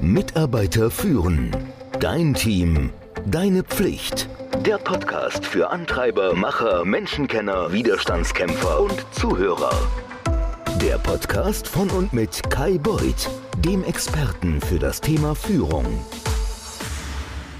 Mitarbeiter führen. Dein Team. Deine Pflicht. Der Podcast für Antreiber, Macher, Menschenkenner, Widerstandskämpfer und Zuhörer. Der Podcast von und mit Kai Beuth, dem Experten für das Thema Führung.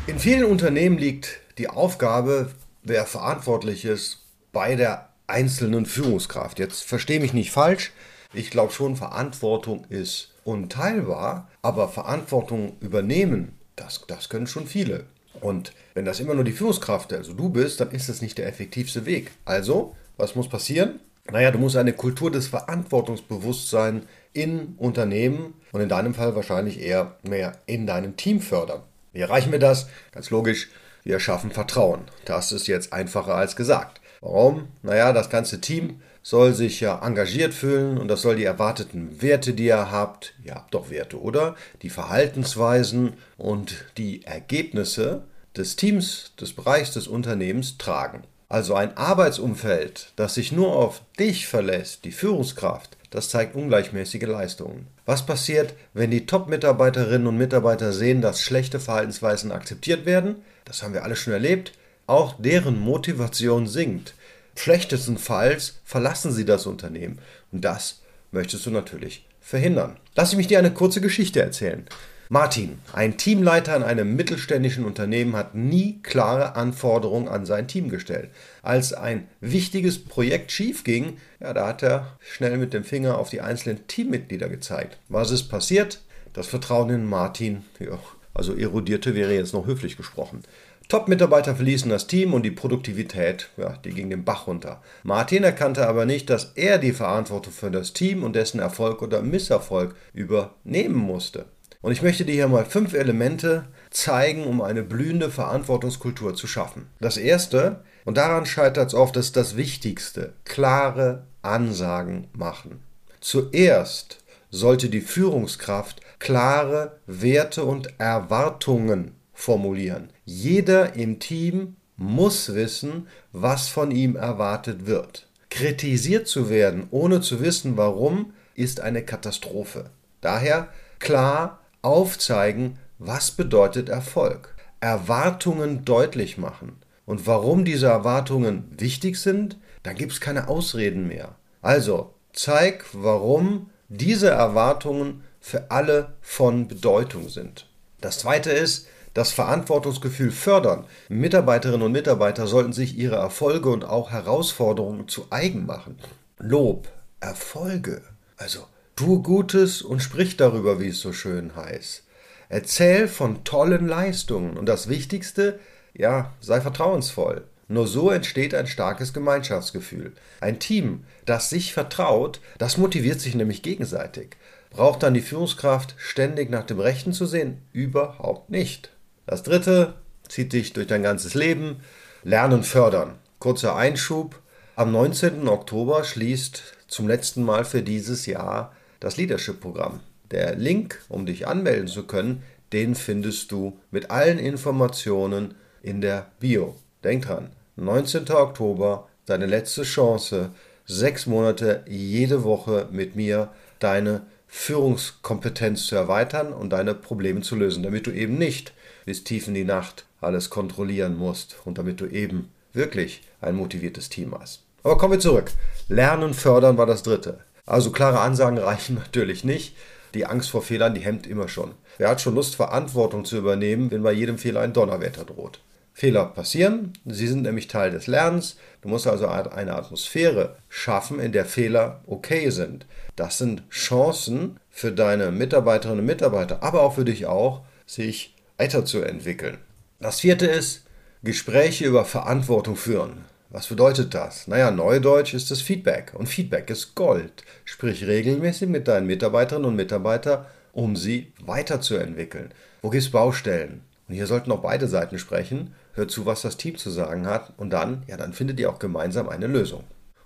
In vielen Unternehmen liegt die Aufgabe, wer verantwortlich ist, bei der einzelnen Führungskraft. Jetzt verstehe mich nicht falsch. Ich glaube schon, Verantwortung ist unteilbar, aber Verantwortung übernehmen, das, das können schon viele. Und wenn das immer nur die Führungskraft, also du bist, dann ist das nicht der effektivste Weg. Also, was muss passieren? Naja, du musst eine Kultur des Verantwortungsbewusstseins in Unternehmen und in deinem Fall wahrscheinlich eher mehr in deinem Team fördern. Wie erreichen wir das? Ganz logisch, wir schaffen Vertrauen. Das ist jetzt einfacher als gesagt. Warum? Naja, das ganze Team soll sich ja engagiert fühlen und das soll die erwarteten Werte, die ihr habt, ihr habt doch Werte, oder? Die Verhaltensweisen und die Ergebnisse des Teams, des Bereichs des Unternehmens tragen. Also ein Arbeitsumfeld, das sich nur auf dich verlässt, die Führungskraft, das zeigt ungleichmäßige Leistungen. Was passiert, wenn die Top-Mitarbeiterinnen und Mitarbeiter sehen, dass schlechte Verhaltensweisen akzeptiert werden? Das haben wir alle schon erlebt. Auch deren Motivation sinkt. Schlechtestenfalls verlassen sie das Unternehmen. Und das möchtest du natürlich verhindern. Lass mich dir eine kurze Geschichte erzählen. Martin, ein Teamleiter in einem mittelständischen Unternehmen, hat nie klare Anforderungen an sein Team gestellt. Als ein wichtiges Projekt schief ging, ja, da hat er schnell mit dem Finger auf die einzelnen Teammitglieder gezeigt. Was ist passiert? Das Vertrauen in Martin, ja, also erodierte wäre jetzt noch höflich gesprochen. Top-Mitarbeiter verließen das Team und die Produktivität, ja, die ging den Bach runter. Martin erkannte aber nicht, dass er die Verantwortung für das Team und dessen Erfolg oder Misserfolg übernehmen musste. Und ich möchte dir hier mal fünf Elemente zeigen, um eine blühende Verantwortungskultur zu schaffen. Das erste, und daran scheitert es oft, ist das Wichtigste, klare Ansagen machen. Zuerst sollte die Führungskraft klare Werte und Erwartungen formulieren. Jeder im Team muss wissen, was von ihm erwartet wird. Kritisiert zu werden, ohne zu wissen warum, ist eine Katastrophe. Daher klar aufzeigen, was bedeutet Erfolg. Erwartungen deutlich machen. Und warum diese Erwartungen wichtig sind, dann gibt es keine Ausreden mehr. Also, zeig, warum diese Erwartungen für alle von Bedeutung sind. Das zweite ist, das Verantwortungsgefühl fördern. Mitarbeiterinnen und Mitarbeiter sollten sich ihre Erfolge und auch Herausforderungen zu eigen machen. Lob, Erfolge. Also Tue Gutes und sprich darüber, wie es so schön heißt. Erzähl von tollen Leistungen und das Wichtigste, ja, sei vertrauensvoll. Nur so entsteht ein starkes Gemeinschaftsgefühl. Ein Team, das sich vertraut, das motiviert sich nämlich gegenseitig. Braucht dann die Führungskraft ständig nach dem Rechten zu sehen? Überhaupt nicht. Das dritte zieht dich durch dein ganzes Leben. Lernen fördern. Kurzer Einschub. Am 19. Oktober schließt zum letzten Mal für dieses Jahr das Leadership-Programm. Der Link, um dich anmelden zu können, den findest du mit allen Informationen in der Bio. Denk dran, 19. Oktober, deine letzte Chance, sechs Monate jede Woche mit mir deine Führungskompetenz zu erweitern und deine Probleme zu lösen, damit du eben nicht bis tief in die Nacht alles kontrollieren musst und damit du eben wirklich ein motiviertes Team hast. Aber kommen wir zurück. Lernen, fördern war das dritte. Also klare Ansagen reichen natürlich nicht. Die Angst vor Fehlern, die hemmt immer schon. Wer hat schon Lust, Verantwortung zu übernehmen, wenn bei jedem Fehler ein Donnerwetter droht? Fehler passieren, sie sind nämlich Teil des Lernens. Du musst also eine Atmosphäre schaffen, in der Fehler okay sind. Das sind Chancen für deine Mitarbeiterinnen und Mitarbeiter, aber auch für dich auch, sich weiterzuentwickeln. Das vierte ist, Gespräche über Verantwortung führen. Was bedeutet das? Naja, Neudeutsch ist das Feedback und Feedback ist Gold. Sprich regelmäßig mit deinen Mitarbeiterinnen und Mitarbeitern, um sie weiterzuentwickeln. Wo gibt es Baustellen? Und hier sollten auch beide Seiten sprechen. Hört zu, was das Team zu sagen hat und dann, ja, dann findet ihr auch gemeinsam eine Lösung.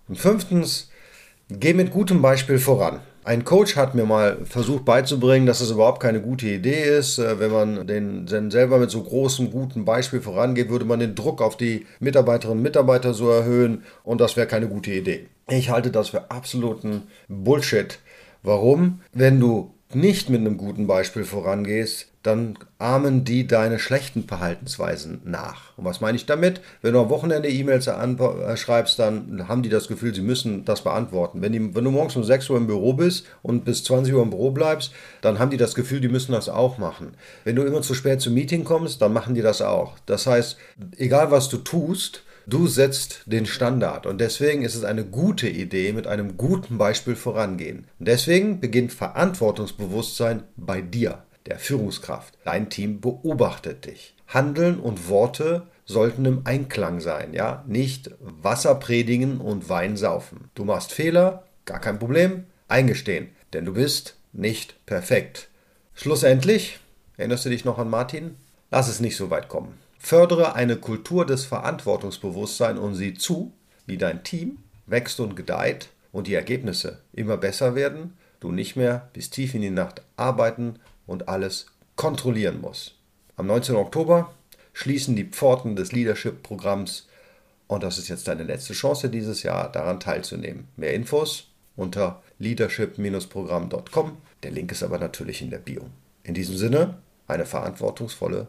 Und fünftens, geh mit gutem Beispiel voran. Ein Coach hat mir mal versucht beizubringen, dass es überhaupt keine gute Idee ist. Äh, wenn man den, den selber mit so großem, guten Beispiel vorangeht, würde man den Druck auf die Mitarbeiterinnen und Mitarbeiter so erhöhen und das wäre keine gute Idee. Ich halte das für absoluten Bullshit. Warum? Wenn du nicht mit einem guten Beispiel vorangehst, dann ahmen die deine schlechten Verhaltensweisen nach. Und was meine ich damit? Wenn du am Wochenende E-Mails äh, schreibst, dann haben die das Gefühl, sie müssen das beantworten. Wenn, die, wenn, du morgens um 6 Uhr im Büro bist und bis 20 Uhr im Büro bleibst, dann haben die das Gefühl, die müssen das auch machen. Wenn du immer zu spät zum Meeting kommst, dann machen die das auch. Das heißt, egal was du tust, Du setzt den Standard und deswegen ist es eine gute Idee, mit einem guten Beispiel vorangehen. Und deswegen beginnt Verantwortungsbewusstsein bei dir der Führungskraft. Dein Team beobachtet dich. Handeln und Worte sollten im Einklang sein, ja? Nicht Wasser predigen und Wein saufen. Du machst Fehler, gar kein Problem, eingestehen, denn du bist nicht perfekt. Schlussendlich, erinnerst du dich noch an Martin? Lass es nicht so weit kommen. Fördere eine Kultur des Verantwortungsbewusstseins und sieh zu, wie dein Team wächst und gedeiht und die Ergebnisse immer besser werden, du nicht mehr bis tief in die Nacht arbeiten und alles kontrollieren muss. Am 19. Oktober schließen die Pforten des Leadership-Programms und das ist jetzt deine letzte Chance dieses Jahr, daran teilzunehmen. Mehr Infos unter leadership-programm.com. Der Link ist aber natürlich in der Bio. In diesem Sinne, eine verantwortungsvolle